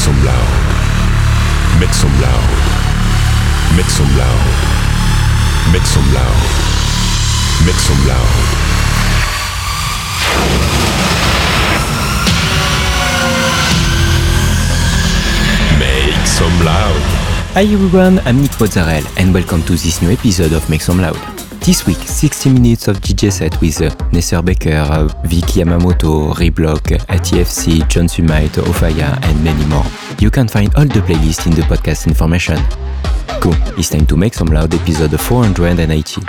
Some loud. Make some loud. Make some loud. Make some loud. Make some loud. Make some loud. Hi everyone, I'm Nick Mozzarella and welcome to this new episode of Make Some Loud. This week, 60 minutes of DJ set with uh, Nesser Baker, uh, Vicky Yamamoto, Reblock, ATFC, John Sumite, Ofaya and many more. You can find all the playlists in the podcast information. Cool, it's time to Make Some Loud episode 480.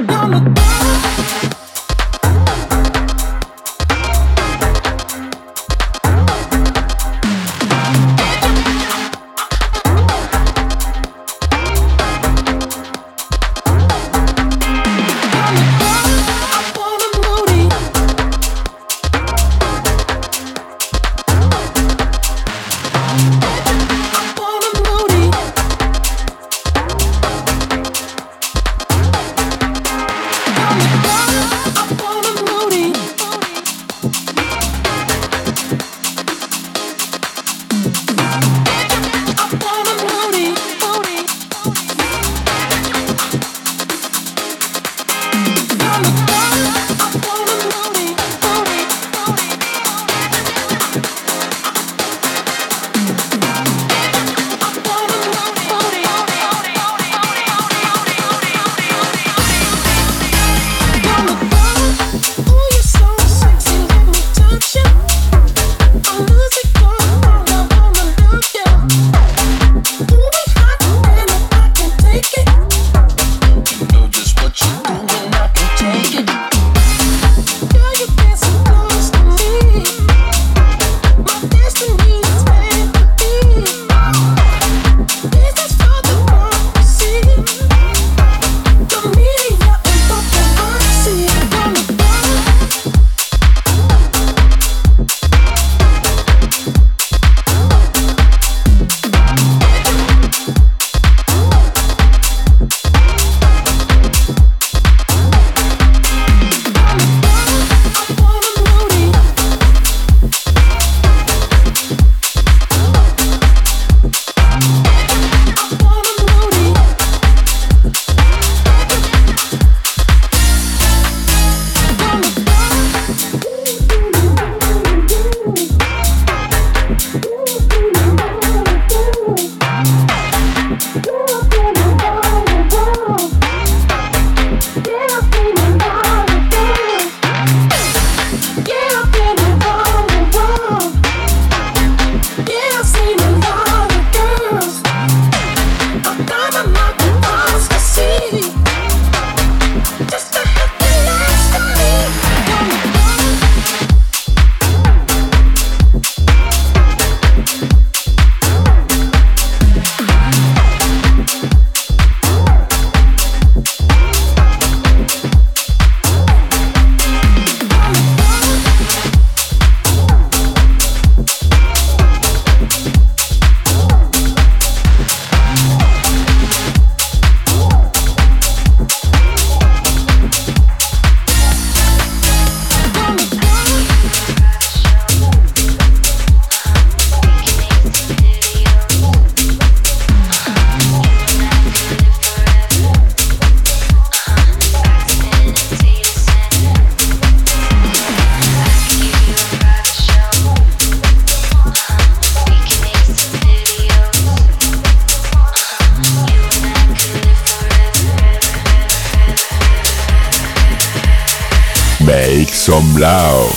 Loud.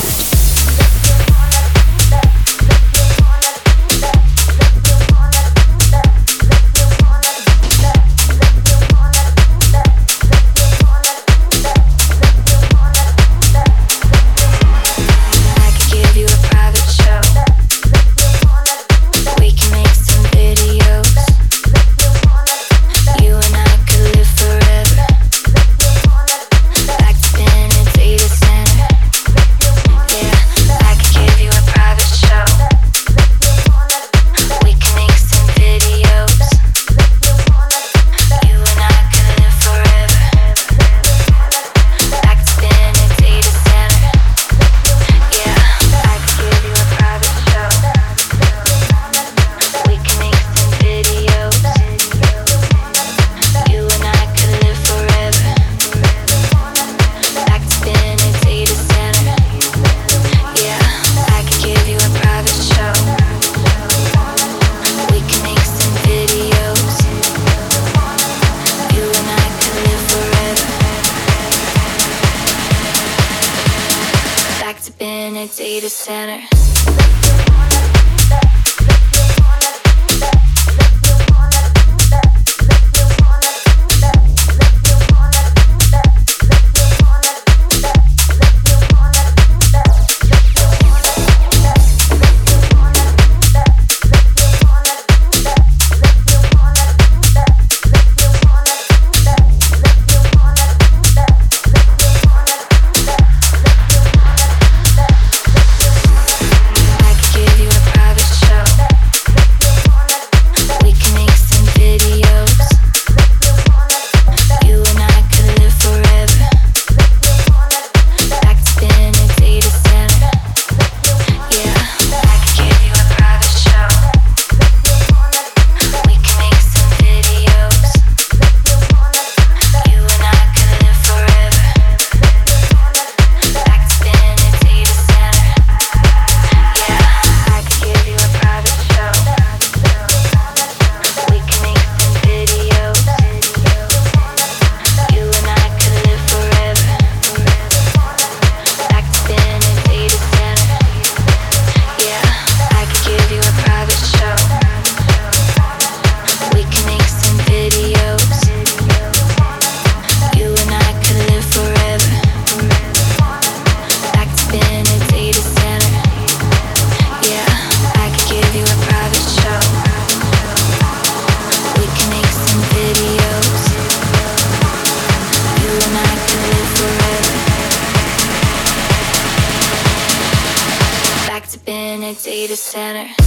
Mozzarella.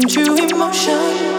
victim to emotion.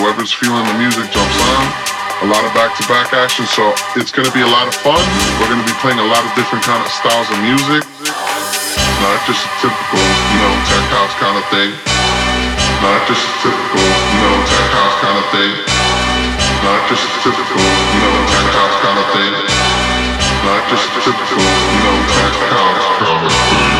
Whoever's feeling the music jumps on. A lot of back-to-back action, so it's gonna be a lot of fun. We're gonna be playing a lot of different kind of styles of music. Not just a typical, you know, tech house kind of thing. Not just a typical, you know, tech house kind of thing. Not just a typical, you know, tech house kind of thing. Not just a typical, you know, tech house kind of thing.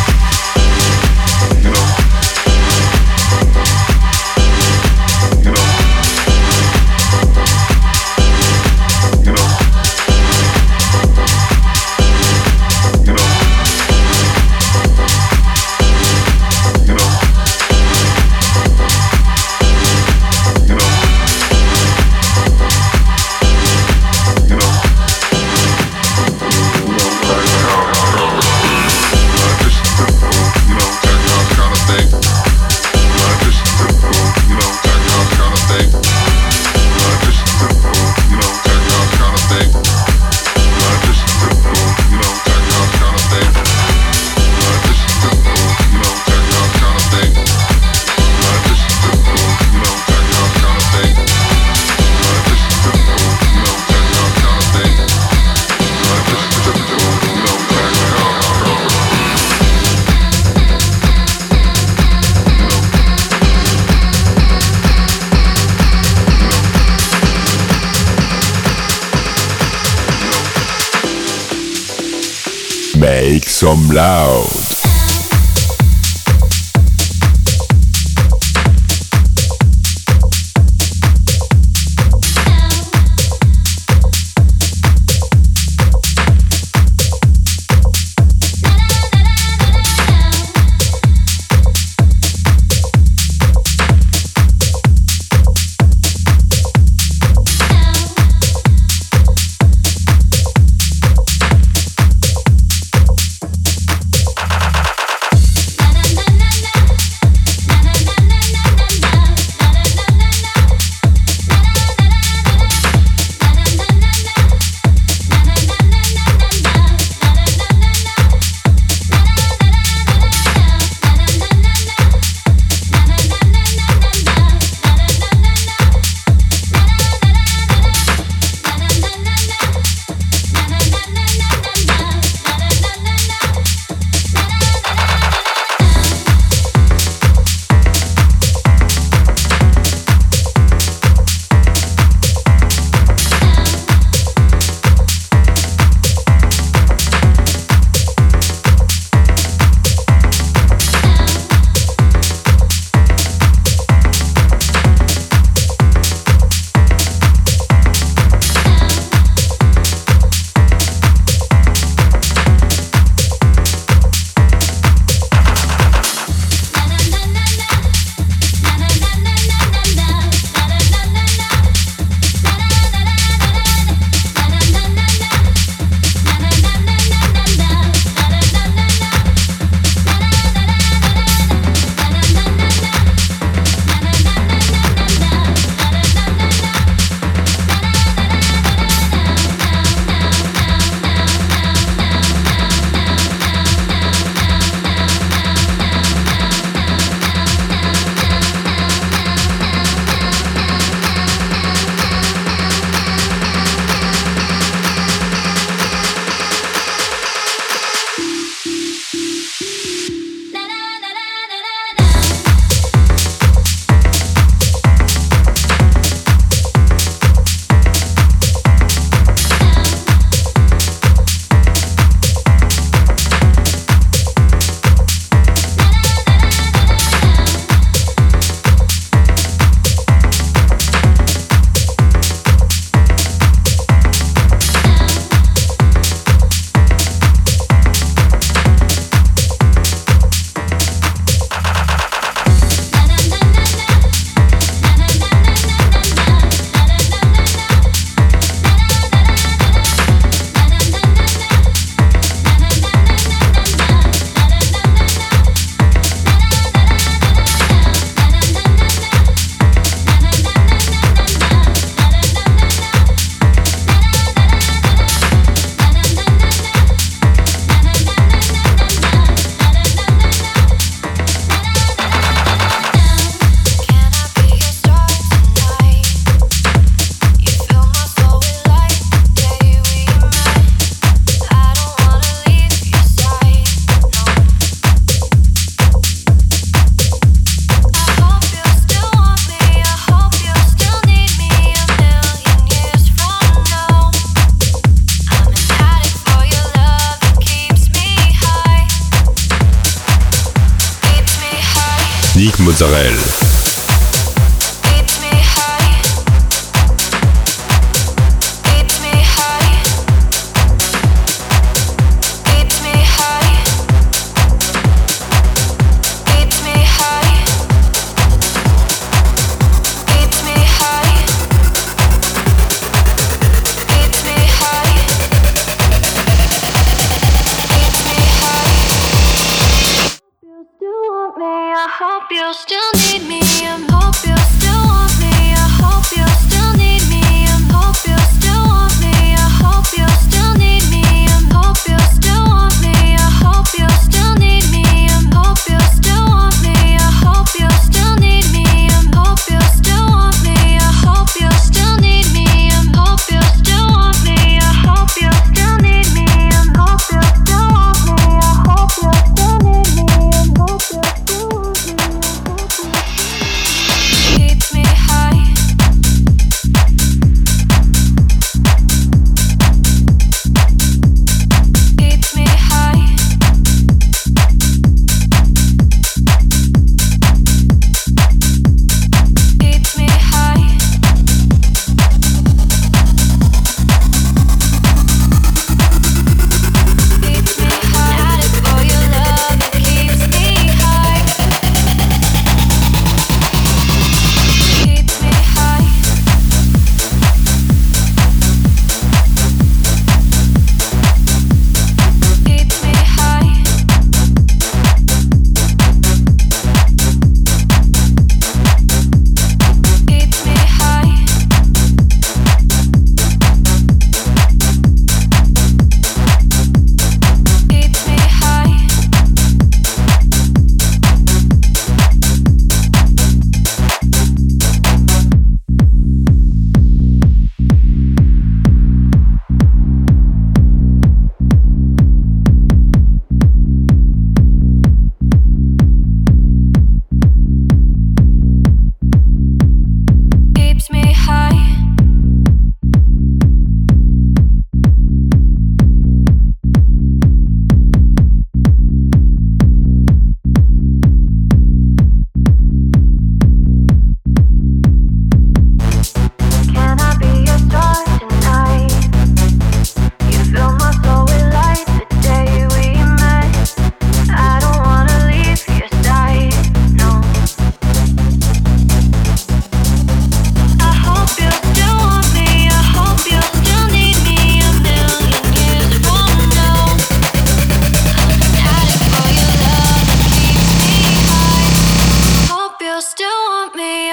house, tech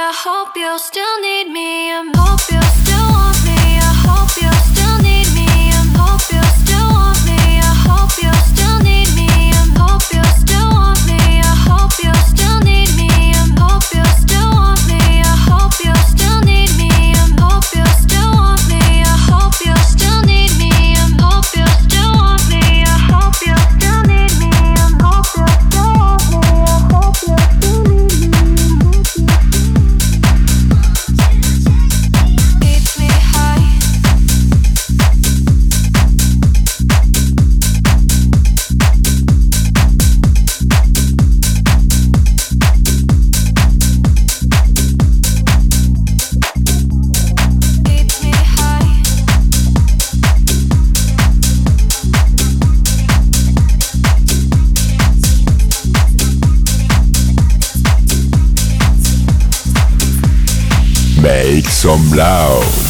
I hope you still need me. I hope you still want me. I hope you some loud.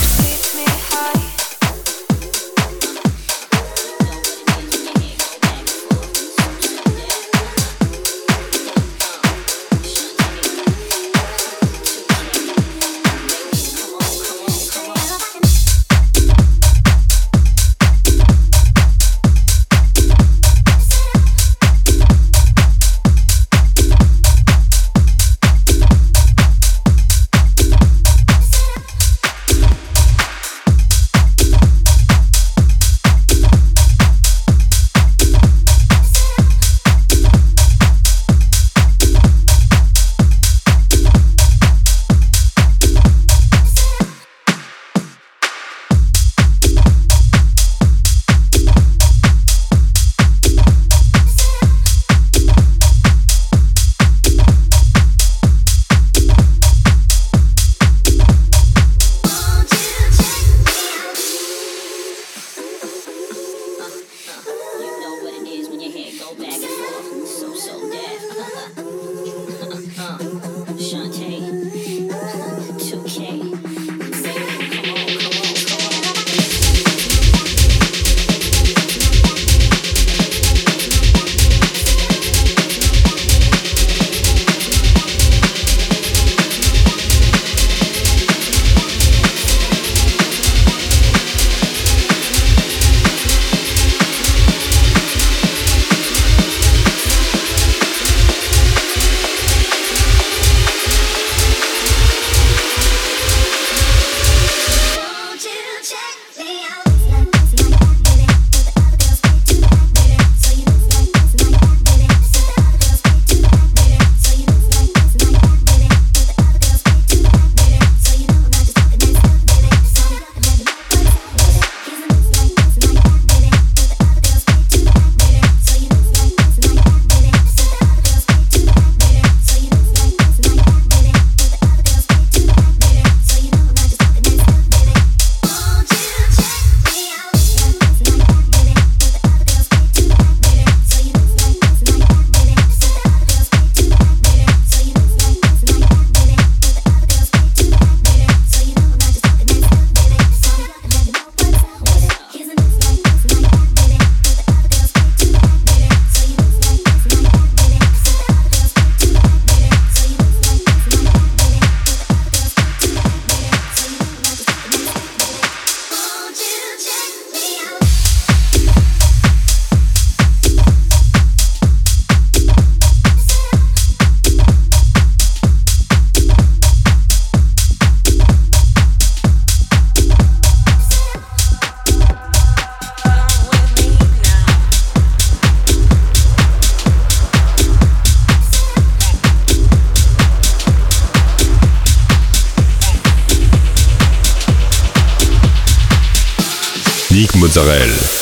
House,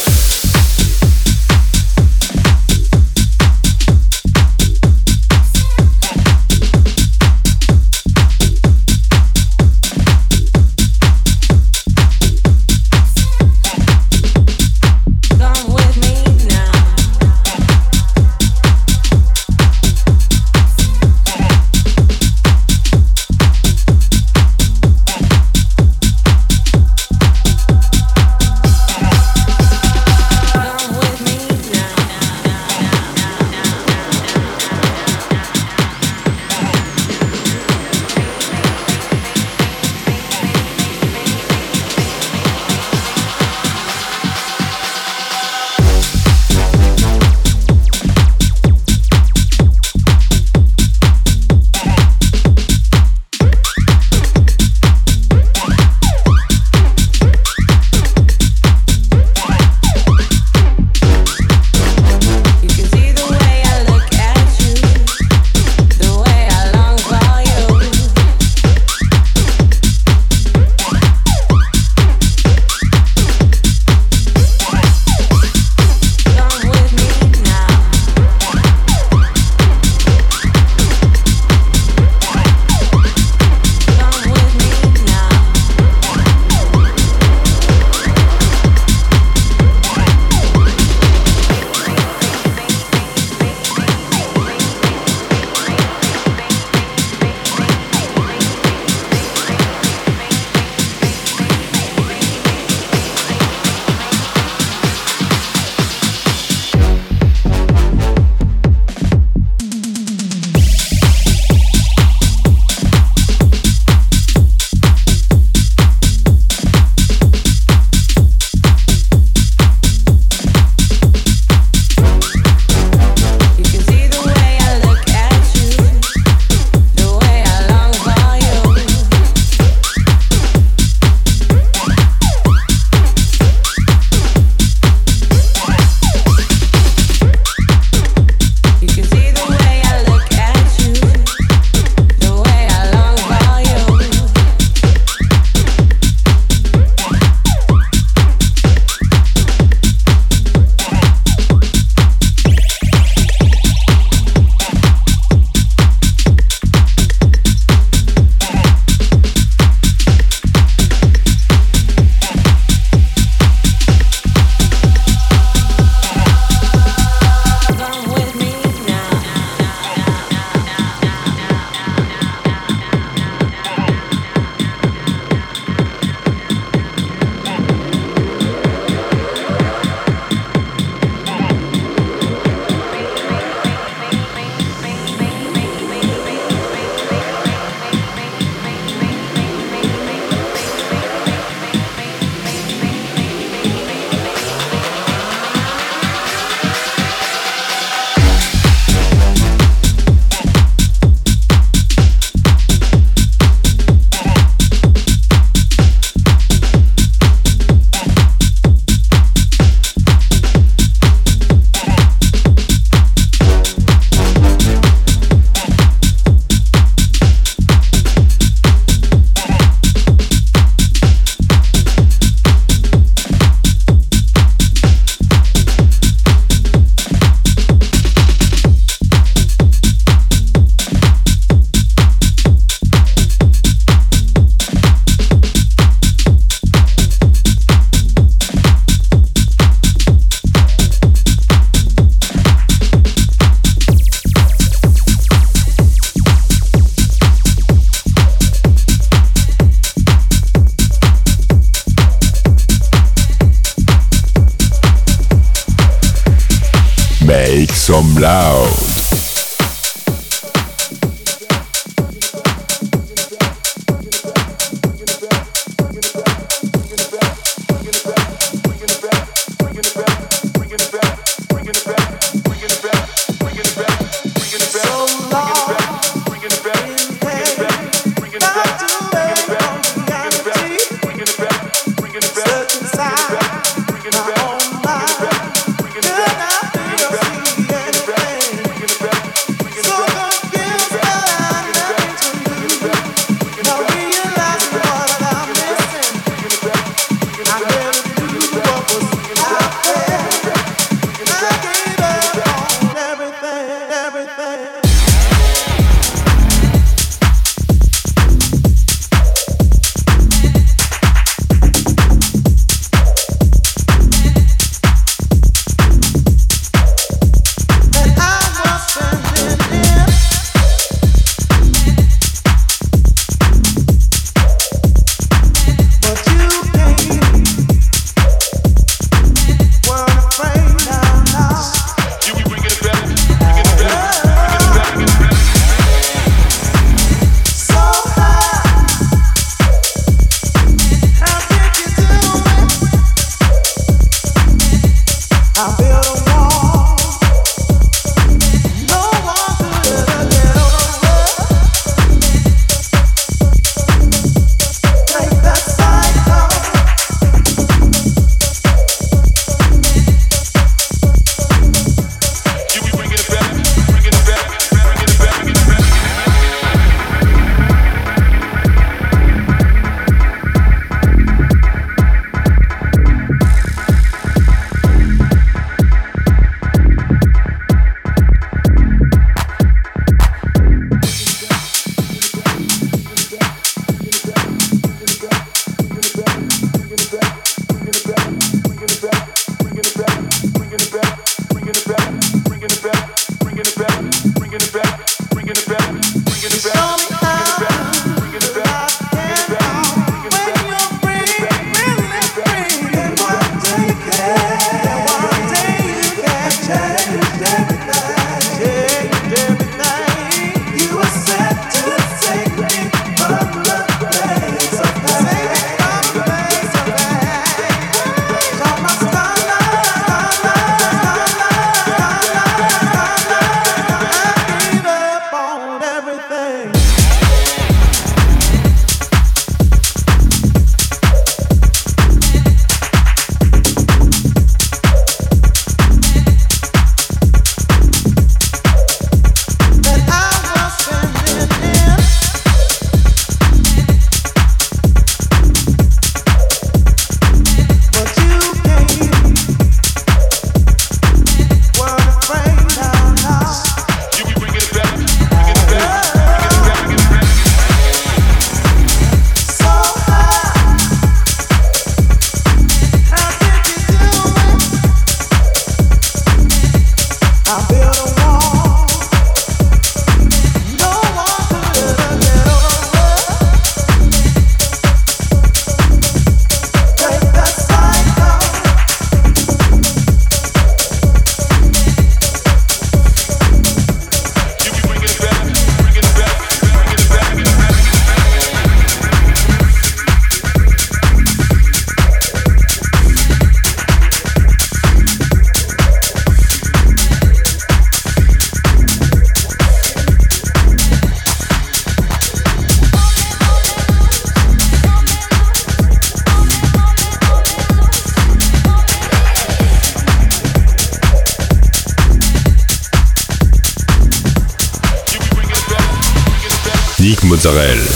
tech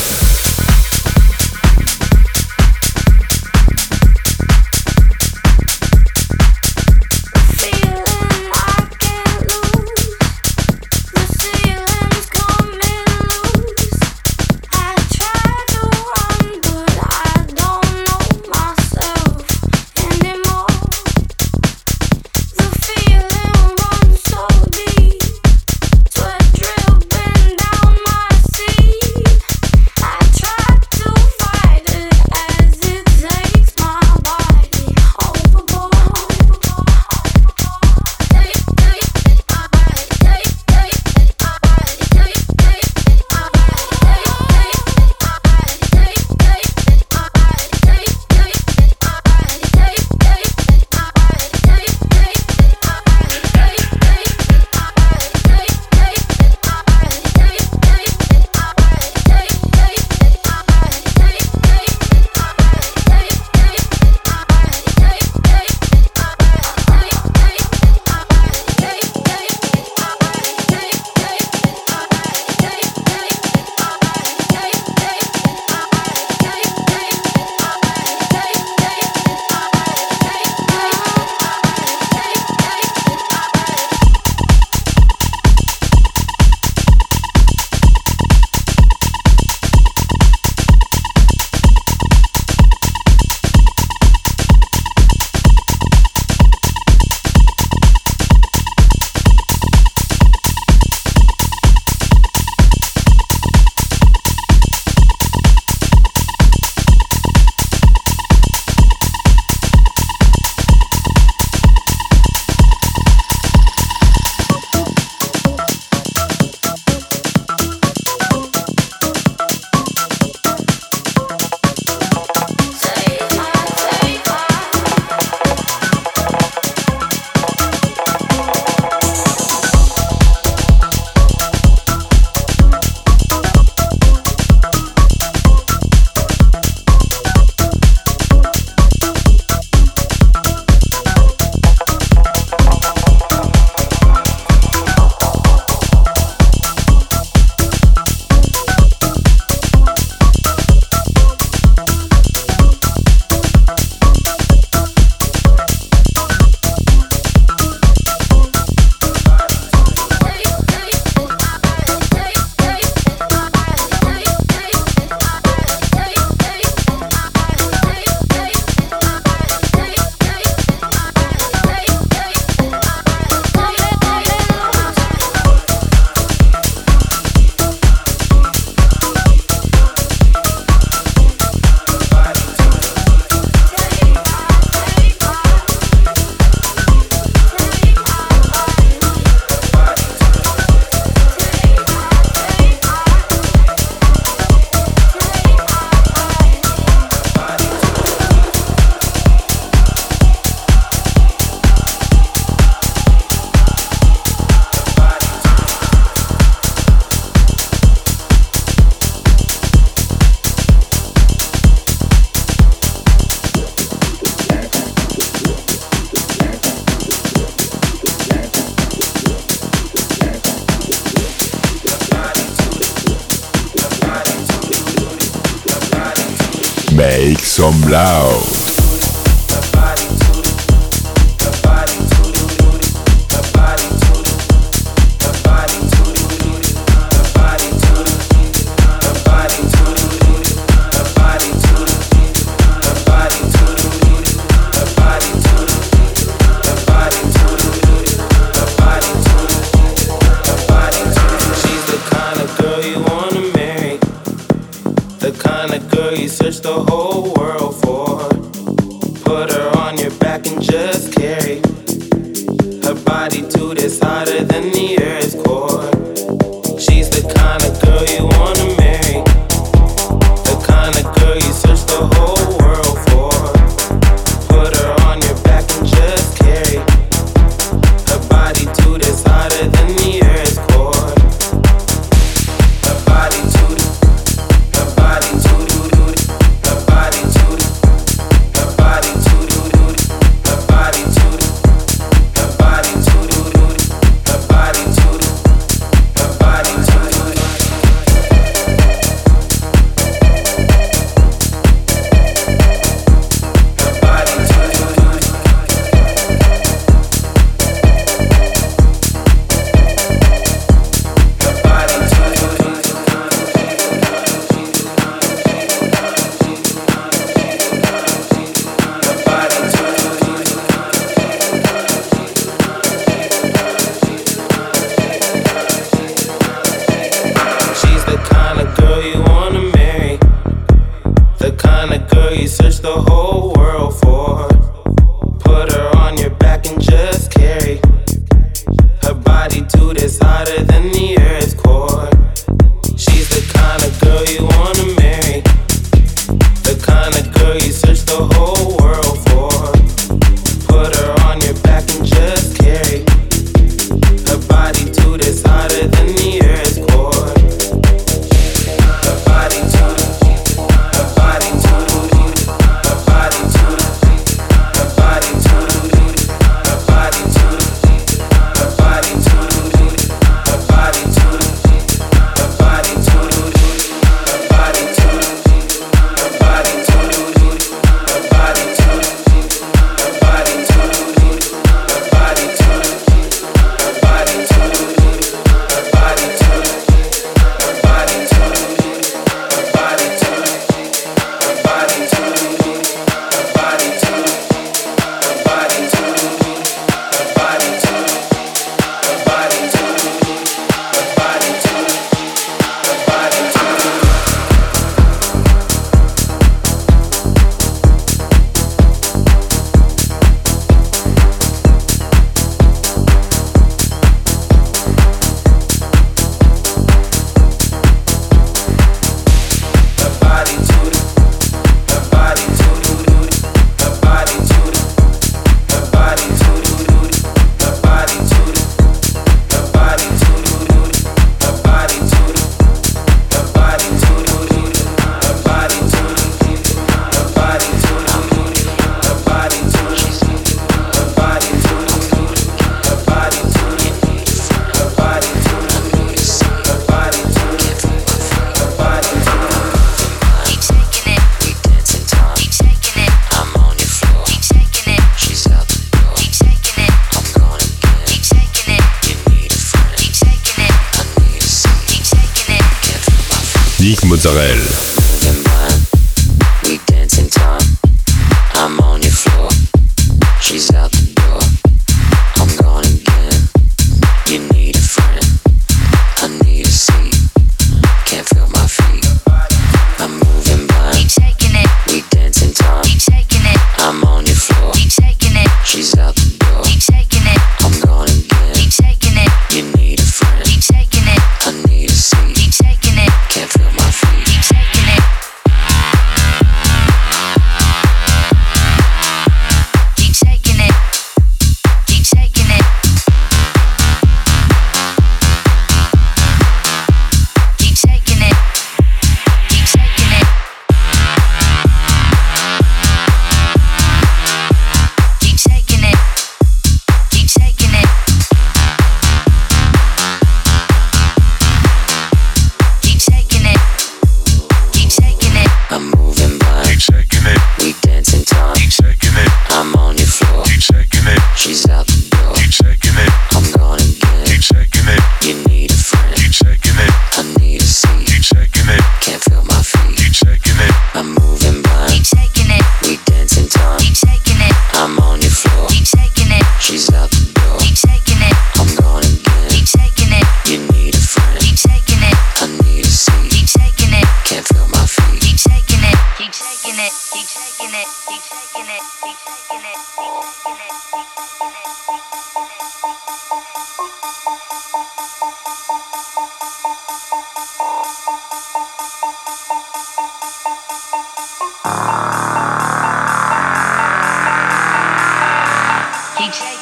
Nick Mozzarella.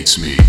Irritates me.